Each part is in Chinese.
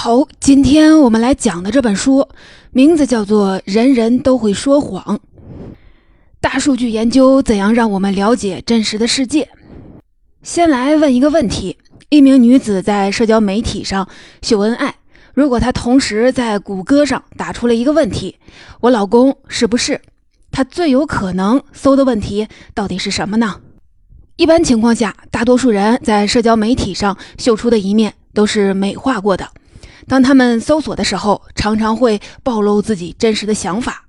好，今天我们来讲的这本书名字叫做《人人都会说谎》。大数据研究怎样让我们了解真实的世界？先来问一个问题：一名女子在社交媒体上秀恩爱，如果她同时在谷歌上打出了一个问题“我老公是不是”，她最有可能搜的问题到底是什么呢？一般情况下，大多数人在社交媒体上秀出的一面都是美化过的。当他们搜索的时候，常常会暴露自己真实的想法，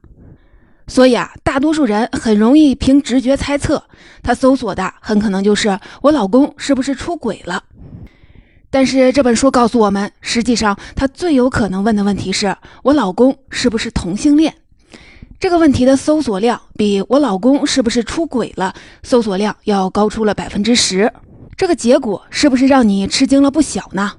所以啊，大多数人很容易凭直觉猜测，他搜索的很可能就是我老公是不是出轨了。但是这本书告诉我们，实际上他最有可能问的问题是我老公是不是同性恋。这个问题的搜索量比我老公是不是出轨了搜索量要高出了百分之十。这个结果是不是让你吃惊了不小呢？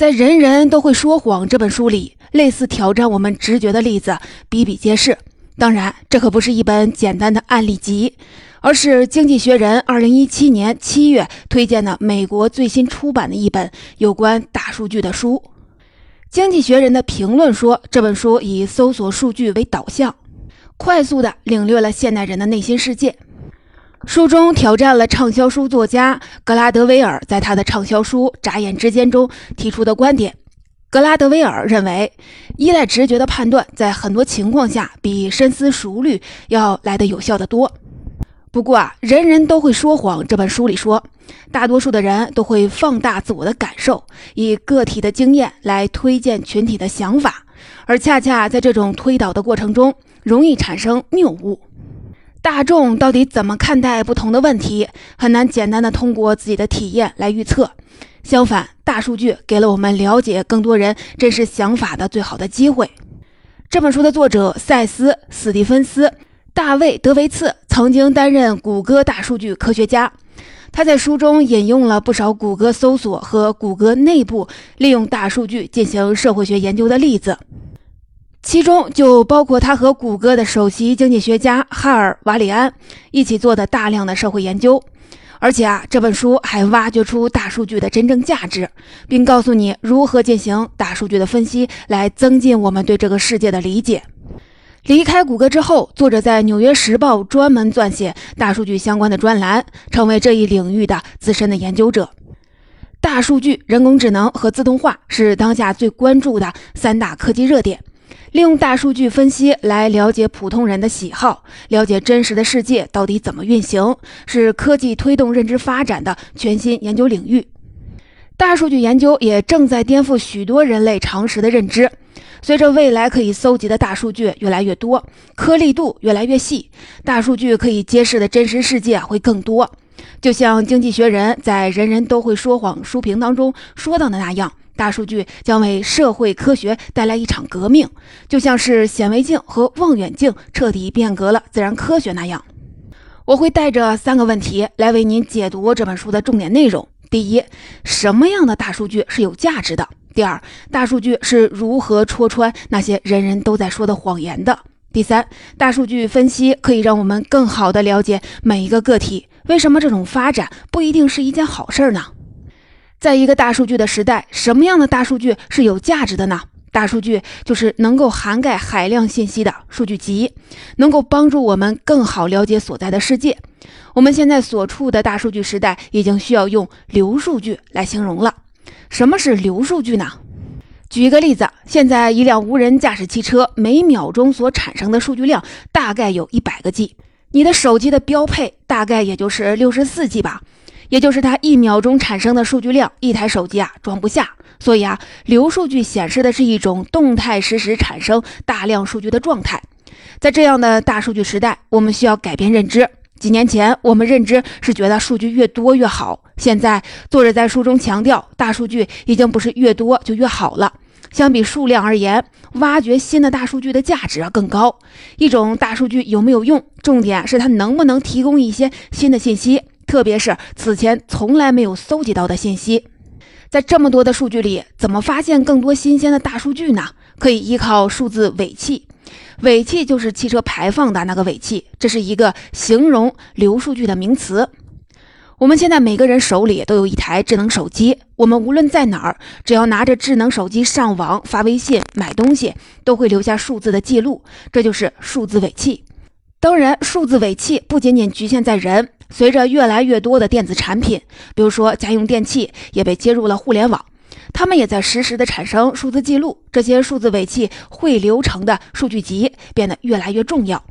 在《人人都会说谎》这本书里，类似挑战我们直觉的例子比比皆是。当然，这可不是一本简单的案例集，而是《经济学人》2017年7月推荐的美国最新出版的一本有关大数据的书。《经济学人》的评论说，这本书以搜索数据为导向，快速地领略了现代人的内心世界。书中挑战了畅销书作家格拉德威尔在他的畅销书《眨眼之间》中提出的观点。格拉德威尔认为，依赖直觉的判断在很多情况下比深思熟虑要来得有效得多。不过啊，人人都会说谎。这本书里说，大多数的人都会放大自我的感受，以个体的经验来推荐群体的想法，而恰恰在这种推导的过程中，容易产生谬误。大众到底怎么看待不同的问题，很难简单的通过自己的体验来预测。相反，大数据给了我们了解更多人真实想法的最好的机会。这本书的作者塞斯·史蒂芬斯·大卫·德维茨曾经担任谷歌大数据科学家，他在书中引用了不少谷歌搜索和谷歌内部利用大数据进行社会学研究的例子。其中就包括他和谷歌的首席经济学家哈尔·瓦里安一起做的大量的社会研究，而且啊，这本书还挖掘出大数据的真正价值，并告诉你如何进行大数据的分析，来增进我们对这个世界的理解。离开谷歌之后，作者在《纽约时报》专门撰写大数据相关的专栏，成为这一领域的资深的研究者。大数据、人工智能和自动化是当下最关注的三大科技热点。利用大数据分析来了解普通人的喜好，了解真实的世界到底怎么运行，是科技推动认知发展的全新研究领域。大数据研究也正在颠覆许多人类常识的认知。随着未来可以搜集的大数据越来越多，颗粒度越来越细，大数据可以揭示的真实世界会更多。就像《经济学人》在《人人都会说谎》书评当中说到的那样。大数据将为社会科学带来一场革命，就像是显微镜和望远镜彻底变革了自然科学那样。我会带着三个问题来为您解读这本书的重点内容：第一，什么样的大数据是有价值的？第二，大数据是如何戳穿那些人人都在说的谎言的？第三，大数据分析可以让我们更好地了解每一个个体。为什么这种发展不一定是一件好事呢？在一个大数据的时代，什么样的大数据是有价值的呢？大数据就是能够涵盖海量信息的数据集，能够帮助我们更好了解所在的世界。我们现在所处的大数据时代，已经需要用流数据来形容了。什么是流数据呢？举一个例子，现在一辆无人驾驶汽车每秒钟所产生的数据量大概有一百个 G，你的手机的标配大概也就是六十四 G 吧。也就是它一秒钟产生的数据量，一台手机啊装不下。所以啊，流数据显示的是一种动态实时产生大量数据的状态。在这样的大数据时代，我们需要改变认知。几年前，我们认知是觉得数据越多越好。现在，作者在书中强调，大数据已经不是越多就越好了。相比数量而言，挖掘新的大数据的价值啊更高。一种大数据有没有用，重点是它能不能提供一些新的信息。特别是此前从来没有搜集到的信息，在这么多的数据里，怎么发现更多新鲜的大数据呢？可以依靠数字尾气，尾气就是汽车排放的那个尾气，这是一个形容流数据的名词。我们现在每个人手里都有一台智能手机，我们无论在哪儿，只要拿着智能手机上网、发微信、买东西，都会留下数字的记录，这就是数字尾气。当然，数字尾气不仅仅局限在人，随着越来越多的电子产品，比如说家用电器，也被接入了互联网，它们也在实时的产生数字记录。这些数字尾气汇流成的数据集变得越来越重要。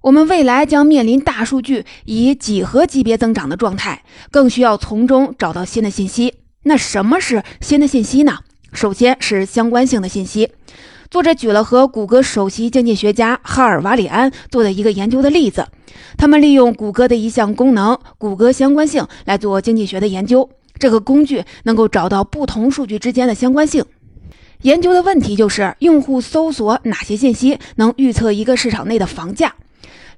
我们未来将面临大数据以几何级别增长的状态，更需要从中找到新的信息。那什么是新的信息呢？首先是相关性的信息。作者举了和谷歌首席经济学家哈尔瓦里安做的一个研究的例子。他们利用谷歌的一项功能——谷歌相关性来做经济学的研究。这个工具能够找到不同数据之间的相关性。研究的问题就是：用户搜索哪些信息能预测一个市场内的房价？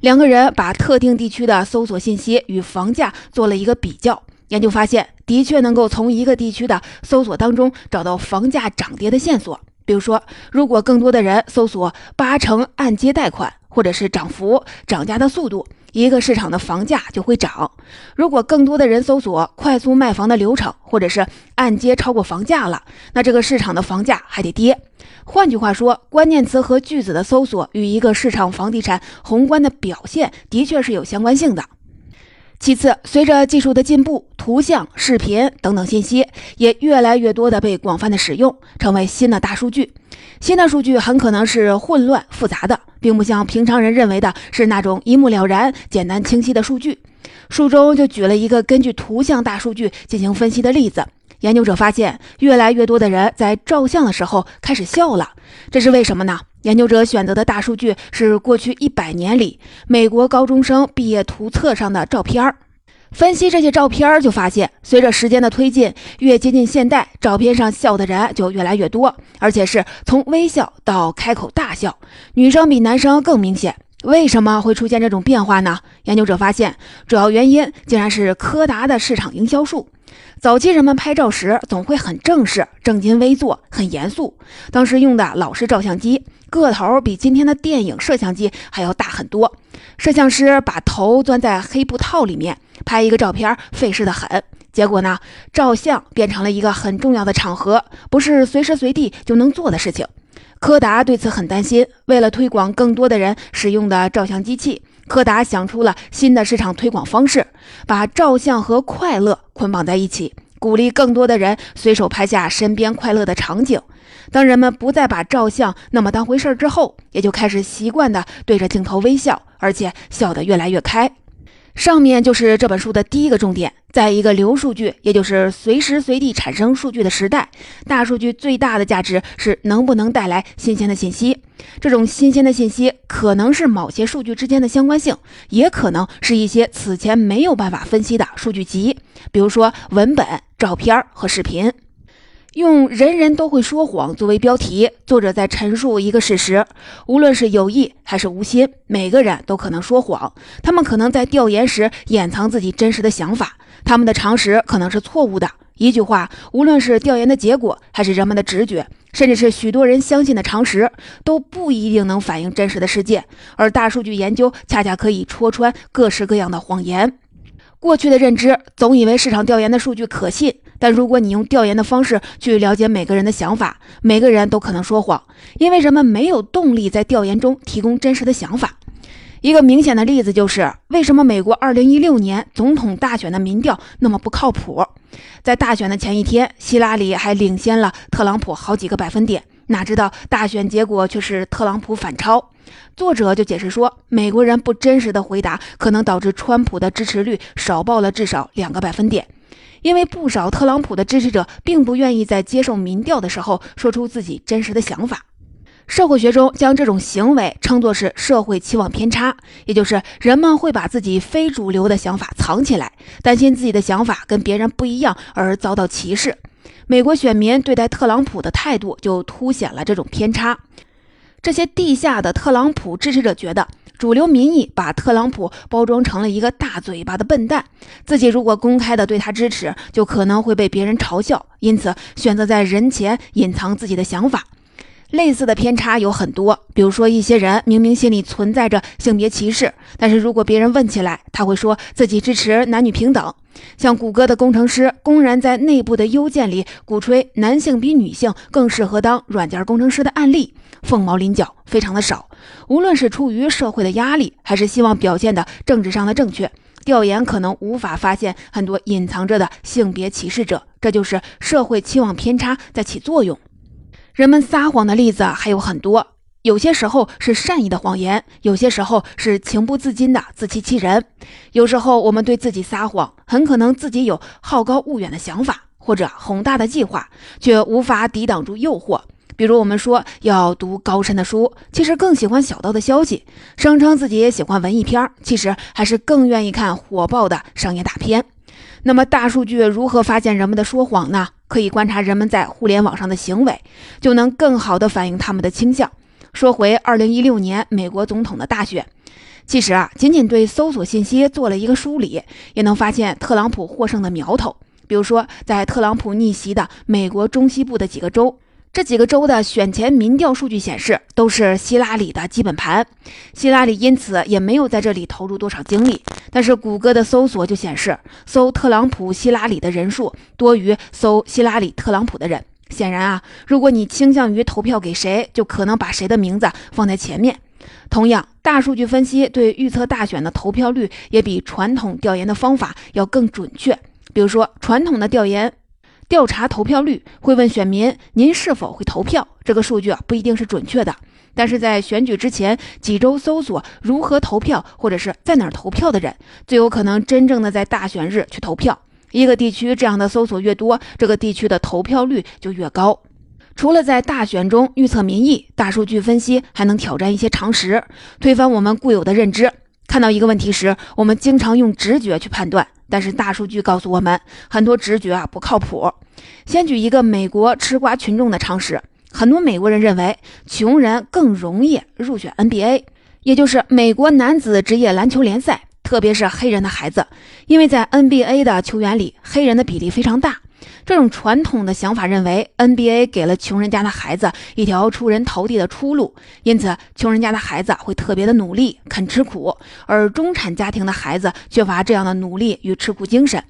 两个人把特定地区的搜索信息与房价做了一个比较，研究发现，的确能够从一个地区的搜索当中找到房价涨跌的线索。比如说，如果更多的人搜索八成按揭贷款，或者是涨幅、涨价的速度，一个市场的房价就会涨；如果更多的人搜索快速卖房的流程，或者是按揭超过房价了，那这个市场的房价还得跌。换句话说，关键词和句子的搜索与一个市场房地产宏观的表现的确是有相关性的。其次，随着技术的进步，图像、视频等等信息也越来越多的被广泛的使用，成为新的大数据。新的数据很可能是混乱复杂的，并不像平常人认为的是那种一目了然、简单清晰的数据。书中就举了一个根据图像大数据进行分析的例子。研究者发现，越来越多的人在照相的时候开始笑了，这是为什么呢？研究者选择的大数据是过去一百年里美国高中生毕业图册上的照片儿。分析这些照片儿，就发现，随着时间的推进，越接近现代，照片上笑的人就越来越多，而且是从微笑到开口大笑，女生比男生更明显。为什么会出现这种变化呢？研究者发现，主要原因竟然是柯达的市场营销术。早期人们拍照时总会很正式、正襟危坐、很严肃。当时用的老式照相机，个头比今天的电影摄像机还要大很多。摄像师把头钻在黑布套里面拍一个照片，费事的很。结果呢，照相变成了一个很重要的场合，不是随时随地就能做的事情。柯达对此很担心。为了推广更多的人使用的照相机器。柯达想出了新的市场推广方式，把照相和快乐捆绑在一起，鼓励更多的人随手拍下身边快乐的场景。当人们不再把照相那么当回事儿之后，也就开始习惯的对着镜头微笑，而且笑得越来越开。上面就是这本书的第一个重点。在一个流数据，也就是随时随地产生数据的时代，大数据最大的价值是能不能带来新鲜的信息。这种新鲜的信息可能是某些数据之间的相关性，也可能是一些此前没有办法分析的数据集，比如说文本、照片和视频。用“人人都会说谎”作为标题，作者在陈述一个事实：无论是有意还是无心，每个人都可能说谎。他们可能在调研时掩藏自己真实的想法，他们的常识可能是错误的。一句话，无论是调研的结果，还是人们的直觉，甚至是许多人相信的常识，都不一定能反映真实的世界。而大数据研究恰恰可以戳穿各式各样的谎言。过去的认知总以为市场调研的数据可信。但如果你用调研的方式去了解每个人的想法，每个人都可能说谎，因为人们没有动力在调研中提供真实的想法。一个明显的例子就是，为什么美国2016年总统大选的民调那么不靠谱？在大选的前一天，希拉里还领先了特朗普好几个百分点，哪知道大选结果却是特朗普反超。作者就解释说，美国人不真实的回答可能导致川普的支持率少报了至少两个百分点。因为不少特朗普的支持者并不愿意在接受民调的时候说出自己真实的想法。社会学中将这种行为称作是社会期望偏差，也就是人们会把自己非主流的想法藏起来，担心自己的想法跟别人不一样而遭到歧视。美国选民对待特朗普的态度就凸显了这种偏差。这些地下的特朗普支持者觉得。主流民意把特朗普包装成了一个大嘴巴的笨蛋，自己如果公开的对他支持，就可能会被别人嘲笑，因此选择在人前隐藏自己的想法。类似的偏差有很多，比如说一些人明明心里存在着性别歧视，但是如果别人问起来，他会说自己支持男女平等。像谷歌的工程师公然在内部的邮件里鼓吹男性比女性更适合当软件工程师的案例，凤毛麟角，非常的少。无论是出于社会的压力，还是希望表现的政治上的正确，调研可能无法发现很多隐藏着的性别歧视者。这就是社会期望偏差在起作用。人们撒谎的例子还有很多。有些时候是善意的谎言，有些时候是情不自禁的自欺欺人。有时候我们对自己撒谎，很可能自己有好高骛远的想法或者宏大的计划，却无法抵挡住诱惑。比如我们说要读高深的书，其实更喜欢小道的消息；声称自己也喜欢文艺片，其实还是更愿意看火爆的商业大片。那么大数据如何发现人们的说谎呢？可以观察人们在互联网上的行为，就能更好地反映他们的倾向。说回二零一六年美国总统的大选，其实啊，仅仅对搜索信息做了一个梳理，也能发现特朗普获胜的苗头。比如说，在特朗普逆袭的美国中西部的几个州，这几个州的选前民调数据显示，都是希拉里的基本盘。希拉里因此也没有在这里投入多少精力。但是谷歌的搜索就显示，搜特朗普、希拉里的人数多于搜希拉里、特朗普的人。显然啊，如果你倾向于投票给谁，就可能把谁的名字放在前面。同样，大数据分析对预测大选的投票率也比传统调研的方法要更准确。比如说，传统的调研调查投票率会问选民您是否会投票，这个数据啊不一定是准确的。但是在选举之前几周搜索如何投票或者是在哪儿投票的人，最有可能真正的在大选日去投票。一个地区这样的搜索越多，这个地区的投票率就越高。除了在大选中预测民意，大数据分析还能挑战一些常识，推翻我们固有的认知。看到一个问题时，我们经常用直觉去判断，但是大数据告诉我们，很多直觉啊不靠谱。先举一个美国吃瓜群众的常识：很多美国人认为穷人更容易入选 NBA，也就是美国男子职业篮球联赛。特别是黑人的孩子，因为在 NBA 的球员里，黑人的比例非常大。这种传统的想法认为，NBA 给了穷人家的孩子一条出人头地的出路，因此穷人家的孩子会特别的努力，肯吃苦，而中产家庭的孩子缺乏这样的努力与吃苦精神。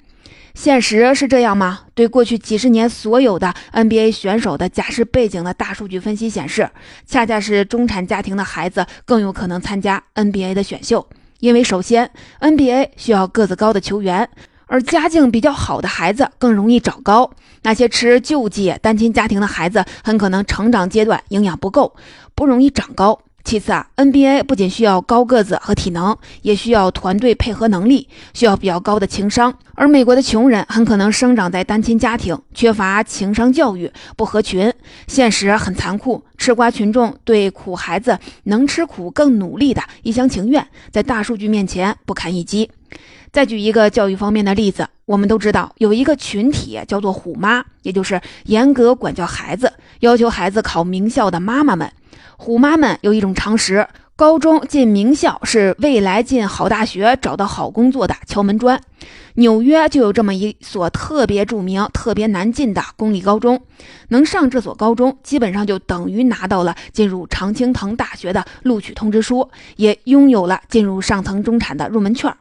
现实是这样吗？对过去几十年所有的 NBA 选手的假设背景的大数据分析显示，恰恰是中产家庭的孩子更有可能参加 NBA 的选秀。因为首先，NBA 需要个子高的球员，而家境比较好的孩子更容易长高。那些吃救济单亲家庭的孩子，很可能成长阶段营养不够，不容易长高。其次啊，NBA 不仅需要高个子和体能，也需要团队配合能力，需要比较高的情商。而美国的穷人很可能生长在单亲家庭，缺乏情商教育，不合群。现实很残酷，吃瓜群众对苦孩子能吃苦、更努力的一厢情愿，在大数据面前不堪一击。再举一个教育方面的例子，我们都知道有一个群体叫做“虎妈”，也就是严格管教孩子、要求孩子考名校的妈妈们。虎妈们有一种常识：高中进名校是未来进好大学、找到好工作的敲门砖。纽约就有这么一所特别著名、特别难进的公立高中，能上这所高中，基本上就等于拿到了进入常青藤大学的录取通知书，也拥有了进入上层中产的入门券。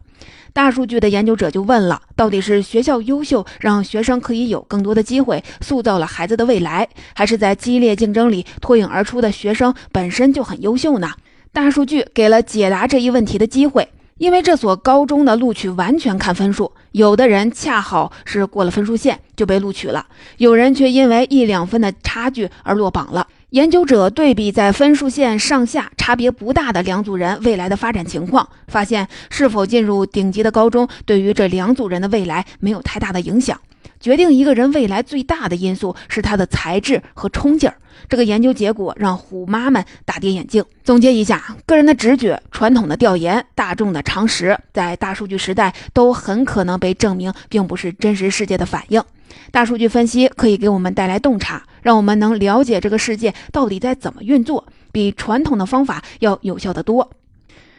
大数据的研究者就问了：到底是学校优秀，让学生可以有更多的机会，塑造了孩子的未来，还是在激烈竞争里脱颖而出的学生本身就很优秀呢？大数据给了解答这一问题的机会，因为这所高中的录取完全看分数，有的人恰好是过了分数线就被录取了，有人却因为一两分的差距而落榜了。研究者对比在分数线上下差别不大的两组人未来的发展情况，发现是否进入顶级的高中对于这两组人的未来没有太大的影响。决定一个人未来最大的因素是他的才智和冲劲儿。这个研究结果让虎妈们大跌眼镜。总结一下，个人的直觉、传统的调研、大众的常识，在大数据时代都很可能被证明并不是真实世界的反应。大数据分析可以给我们带来洞察。让我们能了解这个世界到底在怎么运作，比传统的方法要有效得多。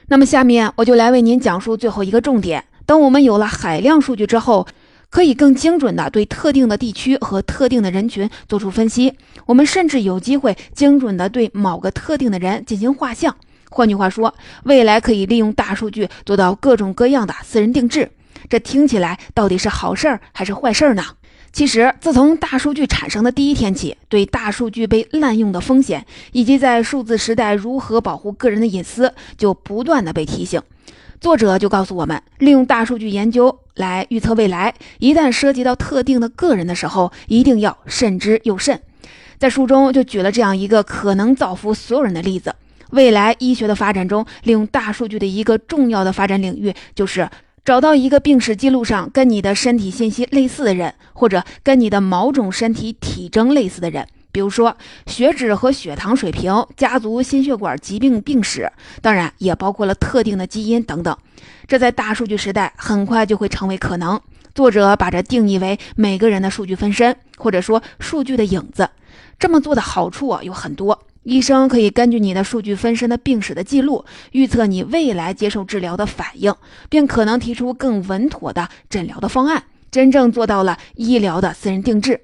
那么，下面我就来为您讲述最后一个重点。当我们有了海量数据之后，可以更精准地对特定的地区和特定的人群做出分析。我们甚至有机会精准地对某个特定的人进行画像。换句话说，未来可以利用大数据做到各种各样的私人定制。这听起来到底是好事儿还是坏事儿呢？其实，自从大数据产生的第一天起，对大数据被滥用的风险，以及在数字时代如何保护个人的隐私，就不断的被提醒。作者就告诉我们，利用大数据研究来预测未来，一旦涉及到特定的个人的时候，一定要慎之又慎。在书中就举了这样一个可能造福所有人的例子：未来医学的发展中，利用大数据的一个重要的发展领域就是。找到一个病史记录上跟你的身体信息类似的人，或者跟你的某种身体体征类似的人，比如说血脂和血糖水平、家族心血管疾病病史，当然也包括了特定的基因等等。这在大数据时代很快就会成为可能。作者把这定义为每个人的数据分身，或者说数据的影子。这么做的好处啊有很多。医生可以根据你的数据分身的病史的记录，预测你未来接受治疗的反应，并可能提出更稳妥的诊疗的方案，真正做到了医疗的私人定制。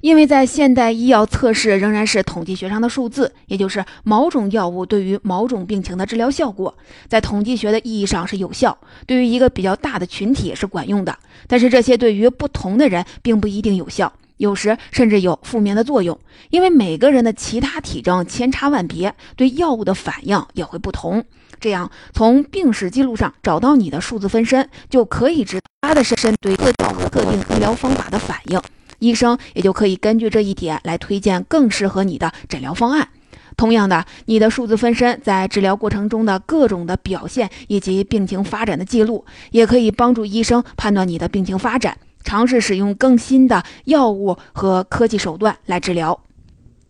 因为在现代医药测试仍然是统计学上的数字，也就是某种药物对于某种病情的治疗效果，在统计学的意义上是有效，对于一个比较大的群体是管用的。但是这些对于不同的人并不一定有效。有时甚至有负面的作用，因为每个人的其他体征千差万别，对药物的反应也会不同。这样，从病史记录上找到你的数字分身，就可以知道他的身身对特定医疗方法的反应。医生也就可以根据这一点来推荐更适合你的诊疗方案。同样的，你的数字分身在治疗过程中的各种的表现以及病情发展的记录，也可以帮助医生判断你的病情发展。尝试使用更新的药物和科技手段来治疗。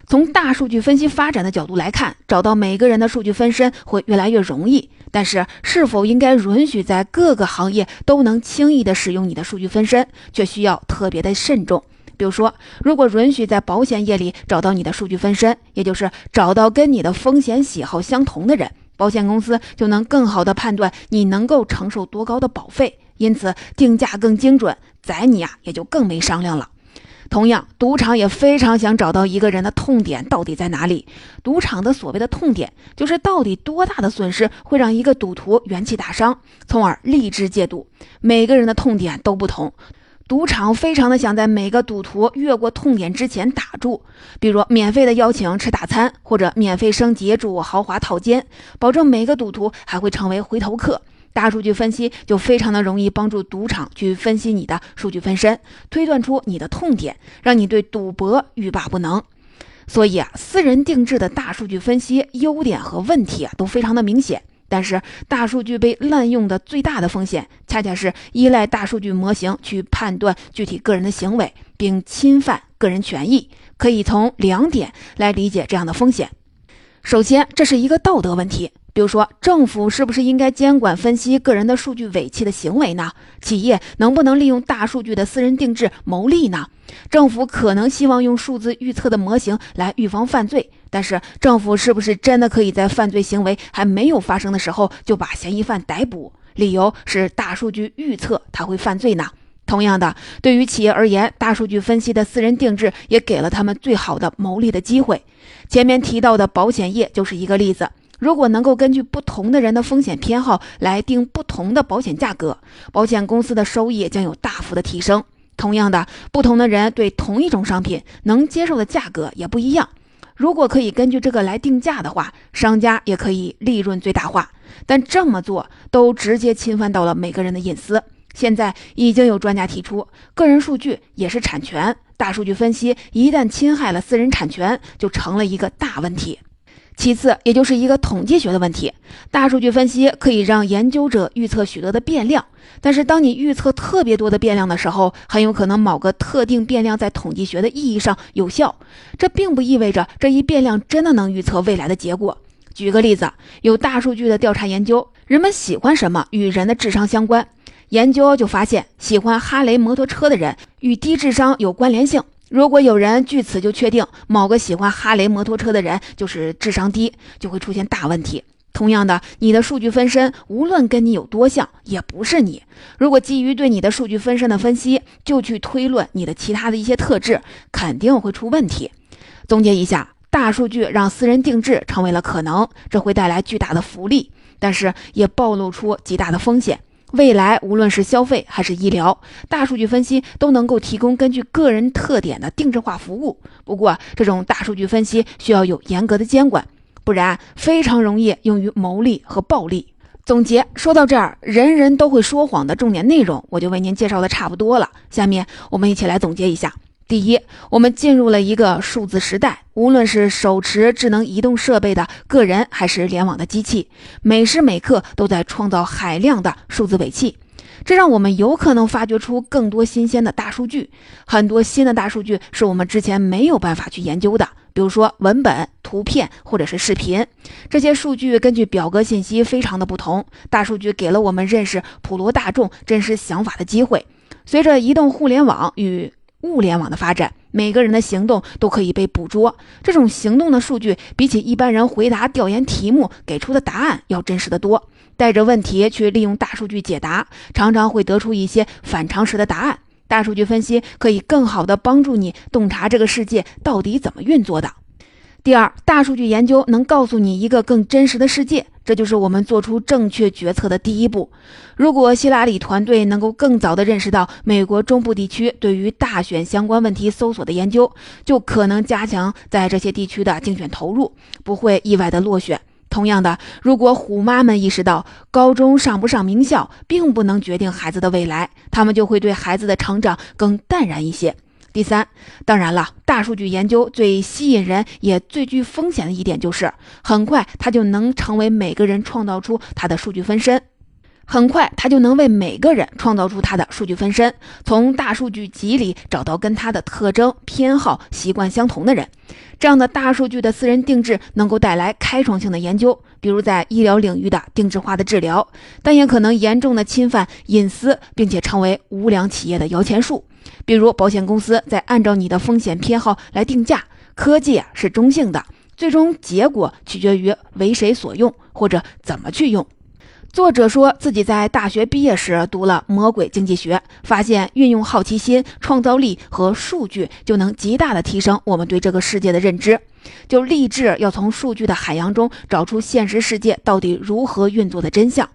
从大数据分析发展的角度来看，找到每个人的数据分身会越来越容易。但是，是否应该允许在各个行业都能轻易的使用你的数据分身，却需要特别的慎重。比如说，如果允许在保险业里找到你的数据分身，也就是找到跟你的风险喜好相同的人，保险公司就能更好的判断你能够承受多高的保费，因此定价更精准。宰你呀，也就更没商量了。同样，赌场也非常想找到一个人的痛点到底在哪里。赌场的所谓的痛点，就是到底多大的损失会让一个赌徒元气大伤，从而立志戒赌。每个人的痛点都不同，赌场非常的想在每个赌徒越过痛点之前打住，比如免费的邀请吃大餐，或者免费升级住豪华套间，保证每个赌徒还会成为回头客。大数据分析就非常的容易帮助赌场去分析你的数据分身，推断出你的痛点，让你对赌博欲罢不能。所以啊，私人定制的大数据分析优点和问题啊都非常的明显。但是大数据被滥用的最大的风险，恰恰是依赖大数据模型去判断具体个人的行为，并侵犯个人权益。可以从两点来理解这样的风险。首先，这是一个道德问题。比如说，政府是不是应该监管分析个人的数据尾气的行为呢？企业能不能利用大数据的私人定制牟利呢？政府可能希望用数字预测的模型来预防犯罪，但是政府是不是真的可以在犯罪行为还没有发生的时候就把嫌疑犯逮捕？理由是大数据预测他会犯罪呢？同样的，对于企业而言，大数据分析的私人定制也给了他们最好的牟利的机会。前面提到的保险业就是一个例子。如果能够根据不同的人的风险偏好来定不同的保险价格，保险公司的收益将有大幅的提升。同样的，不同的人对同一种商品能接受的价格也不一样。如果可以根据这个来定价的话，商家也可以利润最大化。但这么做都直接侵犯到了每个人的隐私。现在已经有专家提出，个人数据也是产权，大数据分析一旦侵害了私人产权，就成了一个大问题。其次，也就是一个统计学的问题。大数据分析可以让研究者预测许多的变量，但是当你预测特别多的变量的时候，很有可能某个特定变量在统计学的意义上有效，这并不意味着这一变量真的能预测未来的结果。举个例子，有大数据的调查研究，人们喜欢什么与人的智商相关。研究就发现，喜欢哈雷摩托车的人与低智商有关联性。如果有人据此就确定某个喜欢哈雷摩托车的人就是智商低，就会出现大问题。同样的，你的数据分身无论跟你有多像，也不是你。如果基于对你的数据分身的分析，就去推论你的其他的一些特质，肯定会出问题。总结一下，大数据让私人定制成为了可能，这会带来巨大的福利，但是也暴露出极大的风险。未来无论是消费还是医疗，大数据分析都能够提供根据个人特点的定制化服务。不过，这种大数据分析需要有严格的监管，不然非常容易用于牟利和暴利。总结说到这儿，人人都会说谎的重点内容，我就为您介绍的差不多了。下面我们一起来总结一下。第一，我们进入了一个数字时代，无论是手持智能移动设备的个人，还是联网的机器，每时每刻都在创造海量的数字尾气，这让我们有可能发掘出更多新鲜的大数据。很多新的大数据是我们之前没有办法去研究的，比如说文本、图片或者是视频，这些数据根据表格信息非常的不同。大数据给了我们认识普罗大众真实想法的机会。随着移动互联网与物联网的发展，每个人的行动都可以被捕捉。这种行动的数据，比起一般人回答调研题目给出的答案要真实的多。带着问题去利用大数据解答，常常会得出一些反常识的答案。大数据分析可以更好地帮助你洞察这个世界到底怎么运作的。第二，大数据研究能告诉你一个更真实的世界。这就是我们做出正确决策的第一步。如果希拉里团队能够更早地认识到美国中部地区对于大选相关问题搜索的研究，就可能加强在这些地区的竞选投入，不会意外的落选。同样的，如果虎妈们意识到高中上不上名校并不能决定孩子的未来，他们就会对孩子的成长更淡然一些。第三，当然了，大数据研究最吸引人也最具风险的一点就是，很快它就能成为每个人创造出他的数据分身，很快它就能为每个人创造出他的数据分身，从大数据集里找到跟他的特征、偏好、习惯相同的人。这样的大数据的私人定制能够带来开创性的研究，比如在医疗领域的定制化的治疗，但也可能严重的侵犯隐私，并且成为无良企业的摇钱树。比如，保险公司在按照你的风险偏好来定价。科技是中性的，最终结果取决于为谁所用或者怎么去用。作者说自己在大学毕业时读了《魔鬼经济学》，发现运用好奇心、创造力和数据就能极大的提升我们对这个世界的认知，就立志要从数据的海洋中找出现实世界到底如何运作的真相。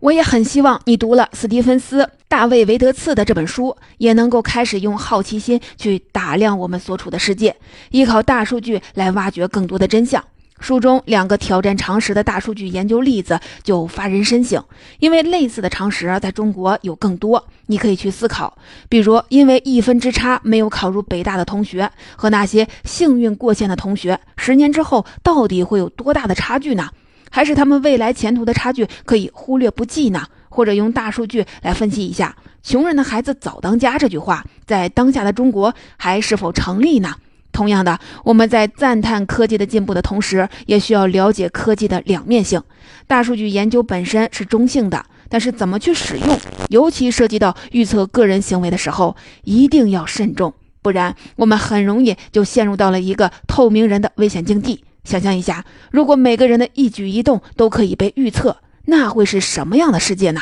我也很希望你读了斯蒂芬斯·大卫·维德茨的这本书，也能够开始用好奇心去打量我们所处的世界，依靠大数据来挖掘更多的真相。书中两个挑战常识的大数据研究例子就发人深省，因为类似的常识在中国有更多，你可以去思考。比如，因为一分之差没有考入北大的同学和那些幸运过线的同学，十年之后到底会有多大的差距呢？还是他们未来前途的差距可以忽略不计呢？或者用大数据来分析一下“穷人的孩子早当家”这句话在当下的中国还是否成立呢？同样的，我们在赞叹科技的进步的同时，也需要了解科技的两面性。大数据研究本身是中性的，但是怎么去使用，尤其涉及到预测个人行为的时候，一定要慎重，不然我们很容易就陷入到了一个透明人的危险境地。想象一下，如果每个人的一举一动都可以被预测，那会是什么样的世界呢？